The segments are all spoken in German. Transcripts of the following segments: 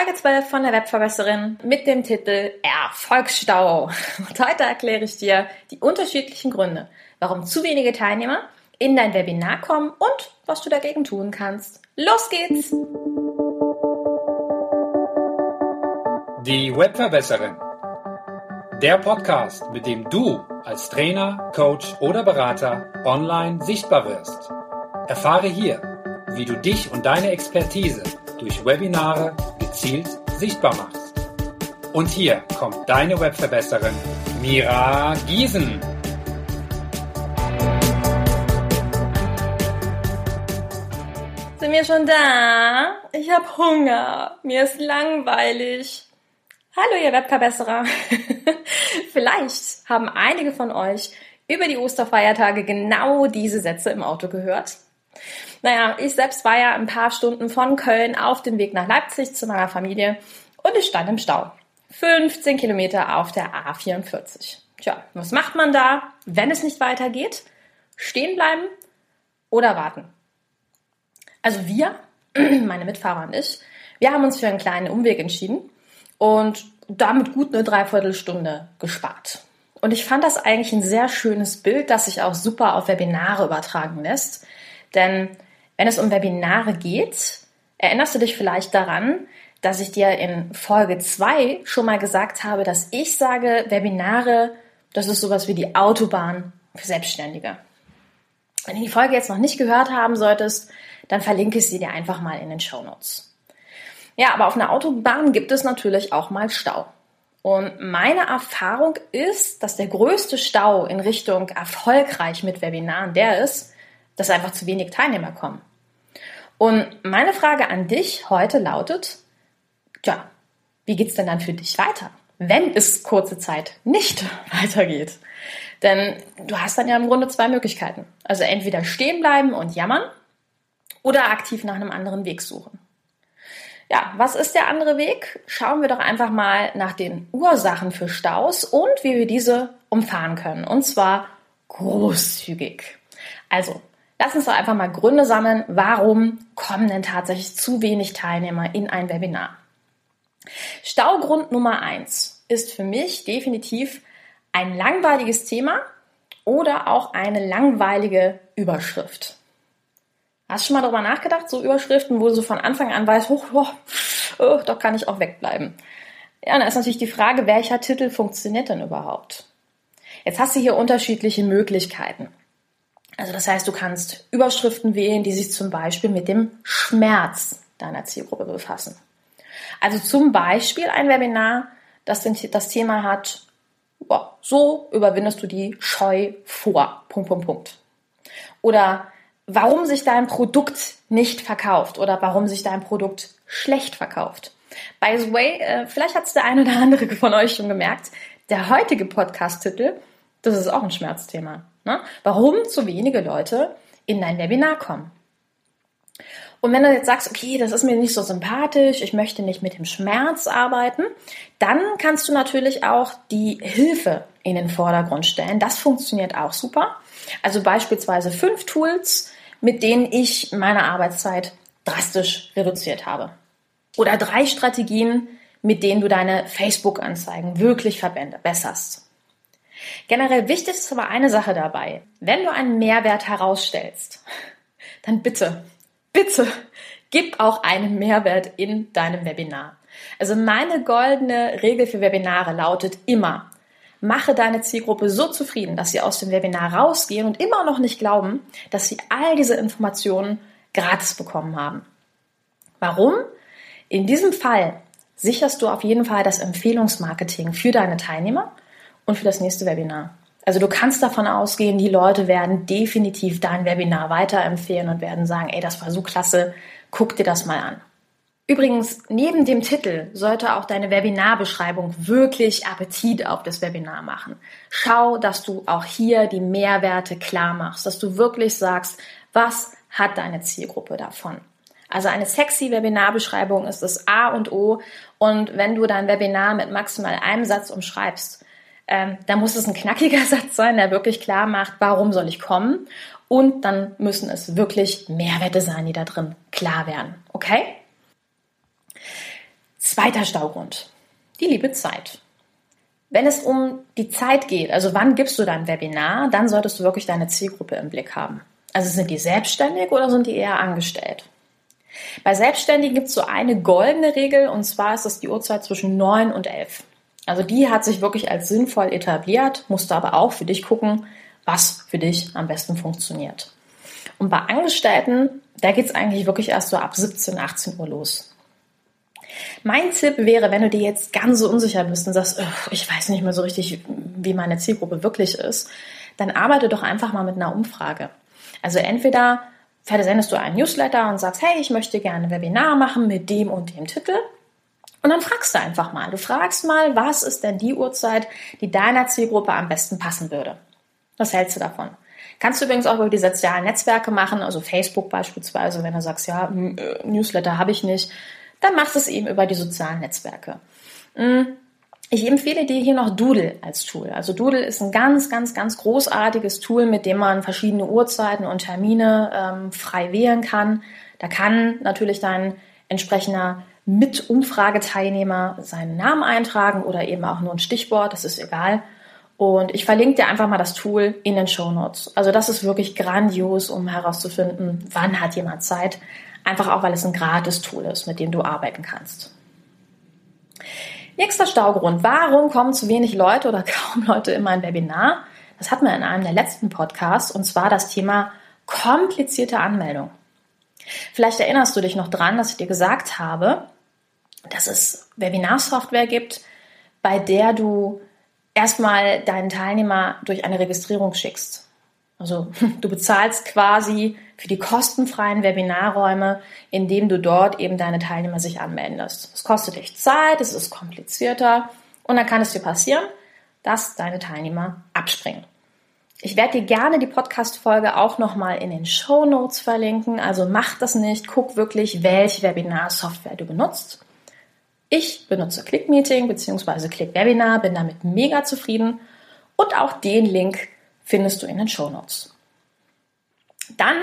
Folge 12 von der Webverbesserin mit dem Titel Erfolgsstau. Und heute erkläre ich dir die unterschiedlichen Gründe, warum zu wenige Teilnehmer in dein Webinar kommen und was du dagegen tun kannst. Los geht's! Die Webverbesserin. Der Podcast, mit dem du als Trainer, Coach oder Berater online sichtbar wirst. Erfahre hier, wie du dich und deine Expertise durch Webinare gezielt sichtbar machst. Und hier kommt deine Webverbesserin Mira Giesen. Sind wir schon da? Ich habe Hunger. Mir ist langweilig. Hallo, ihr Webverbesserer. Vielleicht haben einige von euch über die Osterfeiertage genau diese Sätze im Auto gehört. Naja, ich selbst war ja ein paar Stunden von Köln auf dem Weg nach Leipzig zu meiner Familie und ich stand im Stau. 15 Kilometer auf der A44. Tja, was macht man da, wenn es nicht weitergeht? Stehen bleiben oder warten? Also wir, meine Mitfahrer und ich, wir haben uns für einen kleinen Umweg entschieden und damit gut eine Dreiviertelstunde gespart. Und ich fand das eigentlich ein sehr schönes Bild, das sich auch super auf Webinare übertragen lässt. Denn wenn es um Webinare geht, erinnerst du dich vielleicht daran, dass ich dir in Folge 2 schon mal gesagt habe, dass ich sage, Webinare, das ist sowas wie die Autobahn für Selbstständige. Wenn du die Folge jetzt noch nicht gehört haben solltest, dann verlinke ich sie dir einfach mal in den Show Notes. Ja, aber auf einer Autobahn gibt es natürlich auch mal Stau. Und meine Erfahrung ist, dass der größte Stau in Richtung erfolgreich mit Webinaren der ist, dass einfach zu wenig Teilnehmer kommen. Und meine Frage an dich heute lautet, tja, wie geht's denn dann für dich weiter, wenn es kurze Zeit nicht weitergeht? Denn du hast dann ja im Grunde zwei Möglichkeiten. Also entweder stehen bleiben und jammern oder aktiv nach einem anderen Weg suchen. Ja, was ist der andere Weg? Schauen wir doch einfach mal nach den Ursachen für Staus und wie wir diese umfahren können. Und zwar großzügig. Also, Lass uns doch einfach mal Gründe sammeln, warum kommen denn tatsächlich zu wenig Teilnehmer in ein Webinar. Staugrund Nummer eins ist für mich definitiv ein langweiliges Thema oder auch eine langweilige Überschrift. Hast du schon mal darüber nachgedacht, so Überschriften, wo du so von Anfang an weißt, hoch, hoch, oh, doch kann ich auch wegbleiben. Ja, dann ist natürlich die Frage, welcher Titel funktioniert denn überhaupt? Jetzt hast du hier unterschiedliche Möglichkeiten. Also das heißt, du kannst Überschriften wählen, die sich zum Beispiel mit dem Schmerz deiner Zielgruppe befassen. Also zum Beispiel ein Webinar, das das Thema hat, so überwindest du die Scheu vor. Punkt, Punkt, Punkt. Oder warum sich dein Produkt nicht verkauft oder warum sich dein Produkt schlecht verkauft. By the way, äh, vielleicht hat es der eine oder andere von euch schon gemerkt, der heutige Podcast-Titel, das ist auch ein Schmerzthema. Ne? Warum zu wenige Leute in dein Webinar kommen. Und wenn du jetzt sagst, okay, das ist mir nicht so sympathisch, ich möchte nicht mit dem Schmerz arbeiten, dann kannst du natürlich auch die Hilfe in den Vordergrund stellen. Das funktioniert auch super. Also beispielsweise fünf Tools, mit denen ich meine Arbeitszeit drastisch reduziert habe. Oder drei Strategien, mit denen du deine Facebook-Anzeigen wirklich verbesserst. Generell wichtig ist aber eine Sache dabei. Wenn du einen Mehrwert herausstellst, dann bitte, bitte gib auch einen Mehrwert in deinem Webinar. Also meine goldene Regel für Webinare lautet immer, mache deine Zielgruppe so zufrieden, dass sie aus dem Webinar rausgehen und immer noch nicht glauben, dass sie all diese Informationen gratis bekommen haben. Warum? In diesem Fall sicherst du auf jeden Fall das Empfehlungsmarketing für deine Teilnehmer und für das nächste Webinar. Also du kannst davon ausgehen, die Leute werden definitiv dein Webinar weiterempfehlen und werden sagen, ey, das war so klasse, guck dir das mal an. Übrigens, neben dem Titel sollte auch deine Webinarbeschreibung wirklich Appetit auf das Webinar machen. Schau, dass du auch hier die Mehrwerte klar machst, dass du wirklich sagst, was hat deine Zielgruppe davon? Also eine sexy Webinarbeschreibung ist das A und O. Und wenn du dein Webinar mit maximal einem Satz umschreibst, ähm, da muss es ein knackiger Satz sein, der wirklich klar macht, warum soll ich kommen. Und dann müssen es wirklich Mehrwerte sein, die da drin klar werden. Okay? Zweiter Staugrund, die liebe Zeit. Wenn es um die Zeit geht, also wann gibst du dein Webinar, dann solltest du wirklich deine Zielgruppe im Blick haben. Also sind die selbstständig oder sind die eher angestellt? Bei Selbstständigen gibt es so eine goldene Regel und zwar ist es die Uhrzeit zwischen 9 und 11. Also die hat sich wirklich als sinnvoll etabliert, musst du aber auch für dich gucken, was für dich am besten funktioniert. Und bei Angestellten, da geht es eigentlich wirklich erst so ab 17, 18 Uhr los. Mein Tipp wäre, wenn du dir jetzt ganz so unsicher bist und sagst, ich weiß nicht mehr so richtig, wie meine Zielgruppe wirklich ist, dann arbeite doch einfach mal mit einer Umfrage. Also entweder versendest du einen Newsletter und sagst, hey, ich möchte gerne ein Webinar machen mit dem und dem Titel. Und dann fragst du einfach mal. Du fragst mal, was ist denn die Uhrzeit, die deiner Zielgruppe am besten passen würde? Was hältst du davon? Kannst du übrigens auch über die sozialen Netzwerke machen, also Facebook beispielsweise, wenn du sagst, ja, äh, Newsletter habe ich nicht, dann machst du es eben über die sozialen Netzwerke. Mm, ich empfehle dir hier noch Doodle als Tool. Also Doodle ist ein ganz, ganz, ganz großartiges Tool, mit dem man verschiedene Uhrzeiten und Termine ähm, frei wählen kann. Da kann natürlich dein entsprechender Mit-Umfrageteilnehmer seinen Namen eintragen oder eben auch nur ein Stichwort, das ist egal. Und ich verlinke dir einfach mal das Tool in den Show Notes. Also das ist wirklich grandios, um herauszufinden, wann hat jemand Zeit. Einfach auch, weil es ein gratis Tool ist, mit dem du arbeiten kannst. Nächster Staugrund. Warum kommen zu wenig Leute oder kaum Leute in mein Webinar? Das hatten wir in einem der letzten Podcasts und zwar das Thema komplizierte Anmeldung. Vielleicht erinnerst du dich noch dran, dass ich dir gesagt habe, dass es Webinarsoftware gibt, bei der du erstmal deinen Teilnehmer durch eine Registrierung schickst. Also du bezahlst quasi für die kostenfreien Webinarräume, indem du dort eben deine Teilnehmer sich anmelden lässt. Es kostet dich Zeit, es ist komplizierter und dann kann es dir passieren, dass deine Teilnehmer abspringen. Ich werde dir gerne die Podcast-Folge auch nochmal in den Show Notes verlinken. Also mach das nicht. Guck wirklich, welche Webinar-Software du benutzt. Ich benutze ClickMeeting bzw. ClickWebinar, bin damit mega zufrieden und auch den Link findest du in den Show Notes. Dann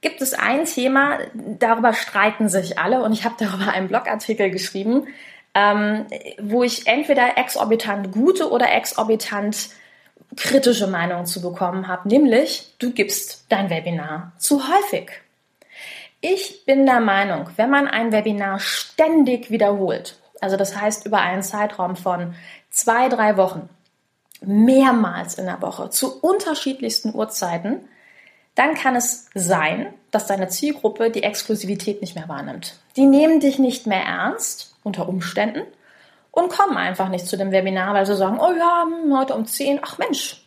gibt es ein Thema, darüber streiten sich alle und ich habe darüber einen Blogartikel geschrieben, ähm, wo ich entweder exorbitant gute oder exorbitant kritische Meinungen zu bekommen habe, nämlich du gibst dein Webinar zu häufig. Ich bin der Meinung, wenn man ein Webinar ständig wiederholt, also das heißt über einen Zeitraum von zwei, drei Wochen, mehrmals in der Woche, zu unterschiedlichsten Uhrzeiten, dann kann es sein, dass deine Zielgruppe die Exklusivität nicht mehr wahrnimmt. Die nehmen dich nicht mehr ernst unter Umständen und kommen einfach nicht zu dem Webinar, weil sie sagen, oh ja, heute um 10, ach Mensch,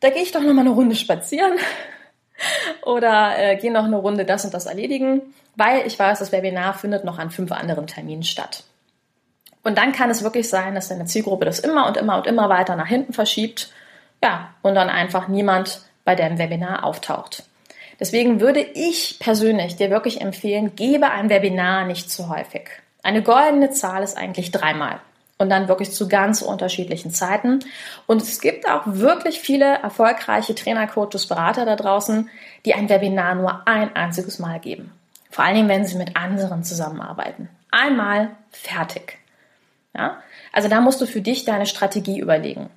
da gehe ich doch noch mal eine Runde spazieren oder äh, gehe noch eine Runde das und das erledigen, weil ich weiß, das Webinar findet noch an fünf anderen Terminen statt. Und dann kann es wirklich sein, dass deine Zielgruppe das immer und immer und immer weiter nach hinten verschiebt, ja, und dann einfach niemand bei deinem Webinar auftaucht. Deswegen würde ich persönlich dir wirklich empfehlen, gebe ein Webinar nicht zu häufig. Eine goldene Zahl ist eigentlich dreimal und dann wirklich zu ganz unterschiedlichen Zeiten. Und es gibt auch wirklich viele erfolgreiche Trainer, Coaches, Berater da draußen, die ein Webinar nur ein einziges Mal geben. Vor allen Dingen, wenn sie mit anderen zusammenarbeiten. Einmal fertig. Ja? Also da musst du für dich deine Strategie überlegen.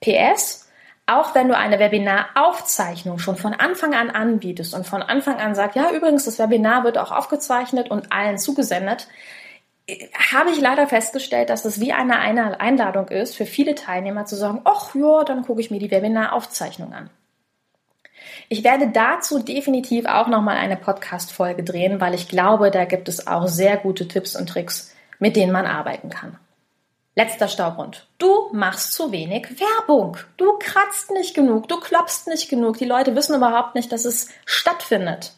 PS, auch wenn du eine Webinaraufzeichnung schon von Anfang an anbietest und von Anfang an sagst, ja, übrigens, das Webinar wird auch aufgezeichnet und allen zugesendet, habe ich leider festgestellt, dass es wie eine Einladung ist, für viele Teilnehmer zu sagen, ach ja, dann gucke ich mir die Webinaraufzeichnung an. Ich werde dazu definitiv auch nochmal eine Podcast-Folge drehen, weil ich glaube, da gibt es auch sehr gute Tipps und Tricks, mit denen man arbeiten kann. Letzter Staugrund. Du machst zu wenig Werbung. Du kratzt nicht genug, du klopfst nicht genug. Die Leute wissen überhaupt nicht, dass es stattfindet.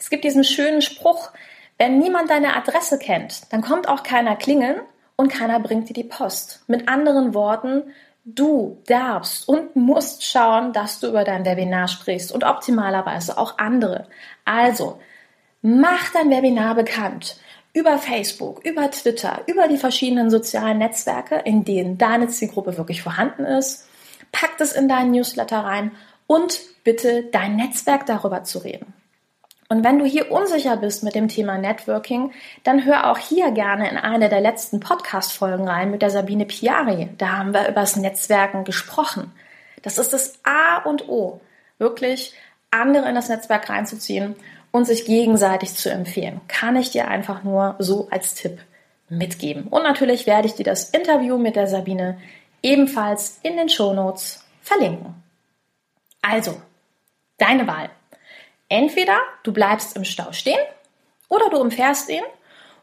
Es gibt diesen schönen Spruch, wenn niemand deine Adresse kennt, dann kommt auch keiner klingeln und keiner bringt dir die Post. Mit anderen Worten, du darfst und musst schauen, dass du über dein Webinar sprichst und optimalerweise auch andere. Also, mach dein Webinar bekannt über Facebook, über Twitter, über die verschiedenen sozialen Netzwerke, in denen deine Zielgruppe wirklich vorhanden ist. Pack das in deinen Newsletter rein und bitte dein Netzwerk darüber zu reden. Und wenn du hier unsicher bist mit dem Thema Networking, dann hör auch hier gerne in eine der letzten Podcast-Folgen rein mit der Sabine Piari. Da haben wir über das Netzwerken gesprochen. Das ist das A und O. Wirklich andere in das Netzwerk reinzuziehen und sich gegenseitig zu empfehlen. Kann ich dir einfach nur so als Tipp mitgeben. Und natürlich werde ich dir das Interview mit der Sabine ebenfalls in den Shownotes verlinken. Also, deine Wahl. Entweder du bleibst im Stau stehen oder du umfährst ihn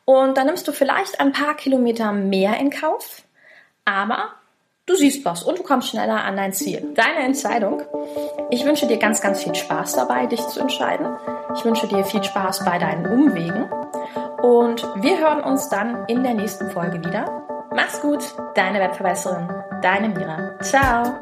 und dann nimmst du vielleicht ein paar Kilometer mehr in Kauf, aber du siehst was und du kommst schneller an dein Ziel. Deine Entscheidung. Ich wünsche dir ganz, ganz viel Spaß dabei, dich zu entscheiden. Ich wünsche dir viel Spaß bei deinen Umwegen und wir hören uns dann in der nächsten Folge wieder. Mach's gut, deine Webverbesserin, deine Mira. Ciao.